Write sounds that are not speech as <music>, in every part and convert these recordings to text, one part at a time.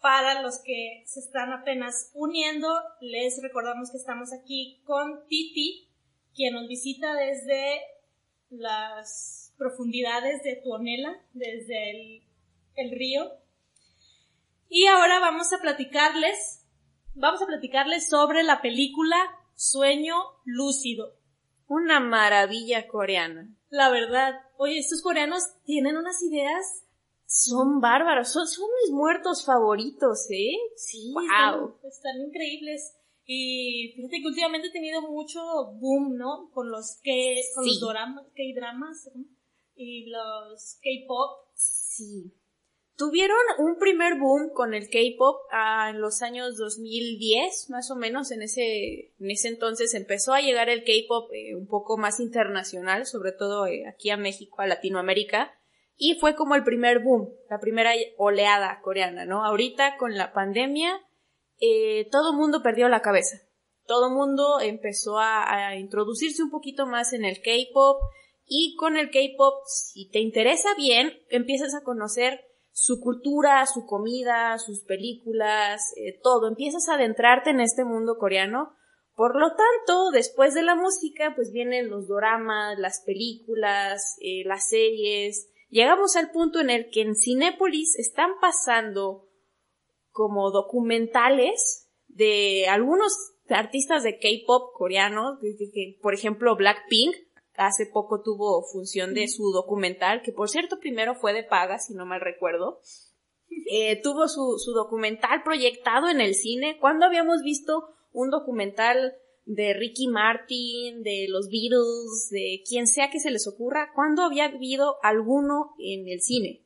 Para los que se están apenas uniendo, les recordamos que estamos aquí con Titi, quien nos visita desde las profundidades de Tuonela, desde el, el río. Y ahora vamos a platicarles, vamos a platicarles sobre la película Sueño Lúcido. Una maravilla coreana. La verdad, oye, estos coreanos tienen unas ideas son bárbaros, son, son mis muertos favoritos, ¿eh? Sí, wow. están, increíbles. Y fíjate que últimamente he tenido mucho boom, ¿no? Con los que, con los K-dramas y los K-pop. Sí. Tuvieron un primer boom con el K-pop ah, en los años 2010, más o menos, en ese, en ese entonces empezó a llegar el K-pop eh, un poco más internacional, sobre todo eh, aquí a México, a Latinoamérica y fue como el primer boom, la primera oleada coreana, ¿no? Ahorita con la pandemia, eh, todo mundo perdió la cabeza. Todo mundo empezó a, introducirse un poquito más en el K-pop y con el K-pop, si te interesa bien, empiezas a conocer su cultura, su comida, sus películas, eh, todo. Empiezas a adentrarte en este mundo coreano. Por lo tanto, después de la música, pues vienen los doramas, las películas, eh, las series, llegamos al punto en el que en Cinépolis están pasando como documentales de algunos artistas de K-pop coreanos, que, por ejemplo Blackpink hace poco tuvo función de su documental, que por cierto primero fue de paga, si no mal recuerdo. Eh, tuvo su, su documental proyectado en el cine. ¿Cuándo habíamos visto un documental de Ricky Martin, de los Beatles, de quien sea que se les ocurra, ¿cuándo había habido alguno en el cine?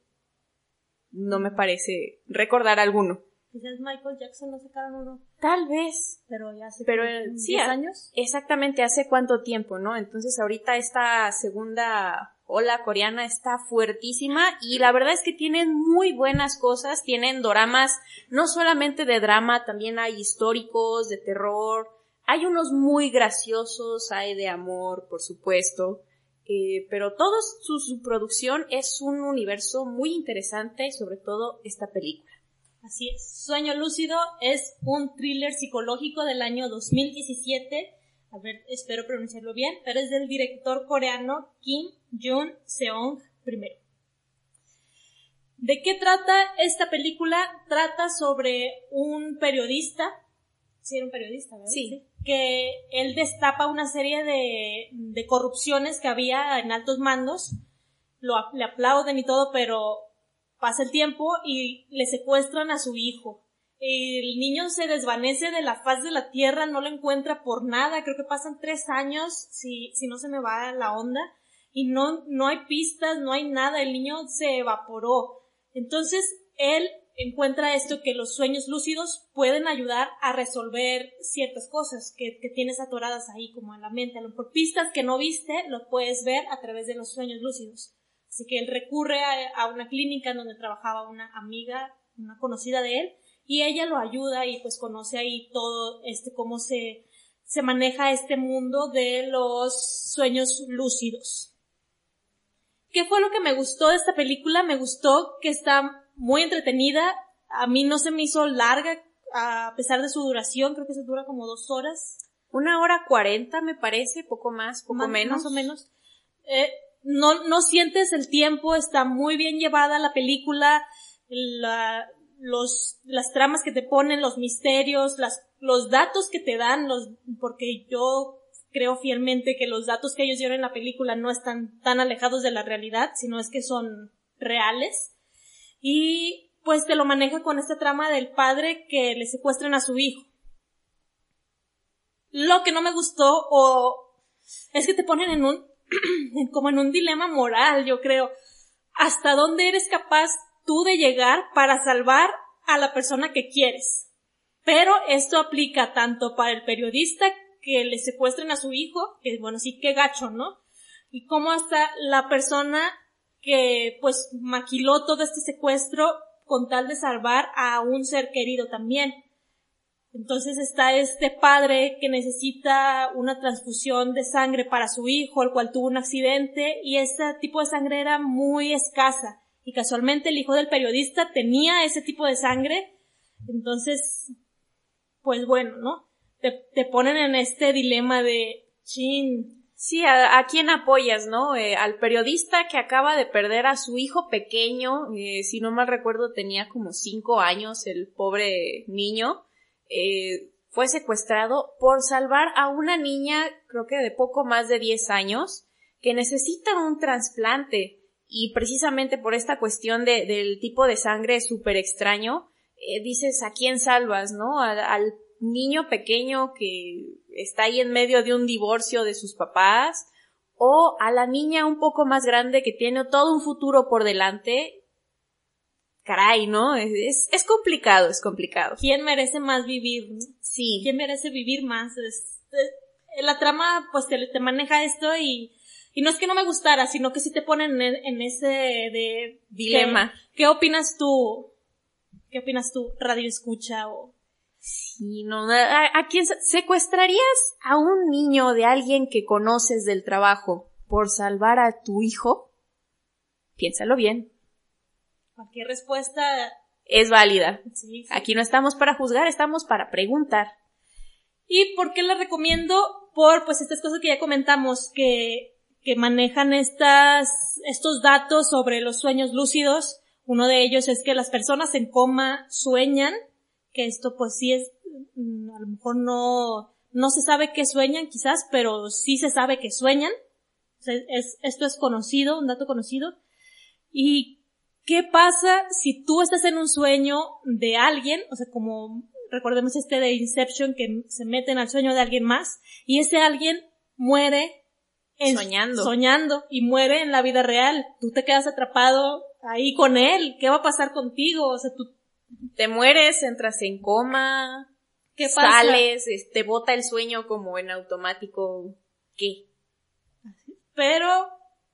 No me parece recordar alguno. Quizás Michael Jackson no sacaron uno. Tal vez. Pero ya hace Pero, sí, años. Exactamente, hace cuánto tiempo, ¿no? Entonces ahorita esta segunda ola coreana está fuertísima y la verdad es que tienen muy buenas cosas, tienen doramas, no solamente de drama, también hay históricos, de terror, hay unos muy graciosos, hay de amor, por supuesto, eh, pero toda su, producción es un universo muy interesante, sobre todo esta película. Así es. Sueño Lúcido es un thriller psicológico del año 2017. A ver, espero pronunciarlo bien, pero es del director coreano Kim Jun-seong primero. ¿De qué trata esta película? Trata sobre un periodista. Sí, era un periodista, ¿verdad? sí que él destapa una serie de, de corrupciones que había en altos mandos, lo, le aplauden y todo, pero pasa el tiempo y le secuestran a su hijo. El niño se desvanece de la faz de la tierra, no lo encuentra por nada, creo que pasan tres años, si, si no se me va la onda, y no, no hay pistas, no hay nada, el niño se evaporó. Entonces, él encuentra esto que los sueños lúcidos pueden ayudar a resolver ciertas cosas que, tienes atoradas ahí como en la mente. A lo pistas que no viste lo puedes ver a través de los sueños lúcidos. Así que él recurre a, una clínica donde trabajaba una amiga, una conocida de él, y ella lo ayuda y pues conoce ahí todo este cómo se, se maneja este mundo de los sueños lúcidos. ¿Qué fue lo que me gustó de esta película? Me gustó que está muy entretenida. A mí no se me hizo larga a pesar de su duración. Creo que se dura como dos horas. Una hora cuarenta me parece, poco más, poco menos. Más o menos. Eh, no, no sientes el tiempo, está muy bien llevada la película, la, los, las tramas que te ponen, los misterios, las, los datos que te dan, los, porque yo creo fielmente que los datos que ellos dieron en la película no están tan alejados de la realidad, sino es que son reales y pues te lo maneja con esta trama del padre que le secuestran a su hijo. Lo que no me gustó o es que te ponen en un <clears throat> como en un dilema moral, yo creo. ¿Hasta dónde eres capaz tú de llegar para salvar a la persona que quieres? Pero esto aplica tanto para el periodista que le secuestren a su hijo, que bueno, sí que gacho, ¿no? Y como hasta la persona que pues maquiló todo este secuestro con tal de salvar a un ser querido también. Entonces está este padre que necesita una transfusión de sangre para su hijo, el cual tuvo un accidente, y ese tipo de sangre era muy escasa. Y casualmente el hijo del periodista tenía ese tipo de sangre, Entonces, pues bueno, ¿no? Te, te ponen en este dilema de, chin, Sí, a, quién apoyas, ¿no? Eh, al periodista que acaba de perder a su hijo pequeño, eh, si no mal recuerdo tenía como cinco años el pobre niño, eh, fue secuestrado por salvar a una niña, creo que de poco más de diez años, que necesita un trasplante y precisamente por esta cuestión de, del tipo de sangre súper extraño, dices, ¿a quién salvas, no? al niño pequeño que está ahí en medio de un divorcio de sus papás, o a la niña un poco más grande que tiene todo un futuro por delante. Caray, ¿no? Es, es complicado, es complicado. ¿Quién merece más vivir? Sí. ¿Quién merece vivir más? la trama, pues, te, te maneja esto y, y no es que no me gustara, sino que sí te ponen en, ese de dilema. ¿qué, ¿Qué, opinas tú? ¿Qué opinas tú? Radio escucha o Sí, no, ¿a, quién secuestrarías a un niño de alguien que conoces del trabajo por salvar a tu hijo? Piénsalo bien. Cualquier respuesta es válida. Aquí no estamos para juzgar, estamos para preguntar. ¿Y por qué la recomiendo? Por pues estas cosas que ya comentamos que, que manejan estas, estos datos sobre los sueños lúcidos. Uno de ellos es que las personas en coma sueñan que esto pues sí es, mm, a lo mejor no, no se sabe que sueñan quizás, pero sí se sabe que sueñan. es, esto es conocido, un dato conocido. ¿Y qué pasa si tú estás en un sueño de alguien, o sea, como recordemos este de Inception que se meten al sueño de alguien más y ese alguien muere soñando. soñando y muere en la vida real. Tú te quedas atrapado ahí con él. ¿Qué va a pasar contigo? O sea, tú te mueres, entras en coma, ¿qué sales, te bota el sueño como en automático, ¿qué? Pero,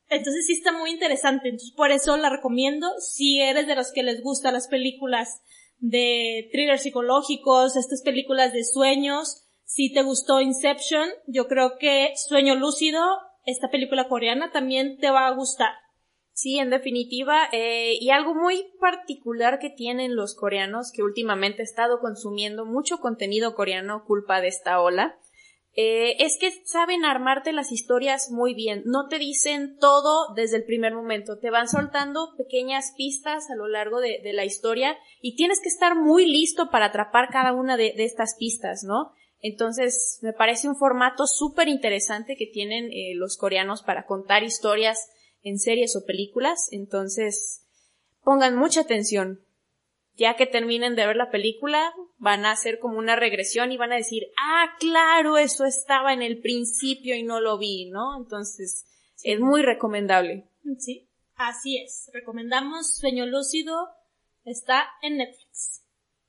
entonces sí está muy interesante, entonces por eso la recomiendo, si eres de los que les gustan las películas de thrillers psicológicos, estas películas de sueños, si te gustó Inception, yo creo que Sueño Lúcido, esta película coreana también te va a gustar. Sí, en definitiva, eh, y algo muy particular que tienen los coreanos, que últimamente he estado consumiendo mucho contenido coreano culpa de esta ola, eh, es que saben armarte las historias muy bien. No te dicen todo desde el primer momento. Te van soltando pequeñas pistas a lo largo de, la historia y tienes que estar muy listo para atrapar cada una de, estas pistas, ¿no? Entonces, me parece un formato súper interesante que tienen eh, los coreanos para contar historias en series o películas, entonces pongan mucha atención. Ya que terminen de ver la película, van a hacer como una regresión y van a decir, ah, claro, eso estaba en el principio y no lo vi, ¿no? Entonces, es muy recomendable. Sí, así es. Recomendamos Sueño Lúcido, está en Netflix.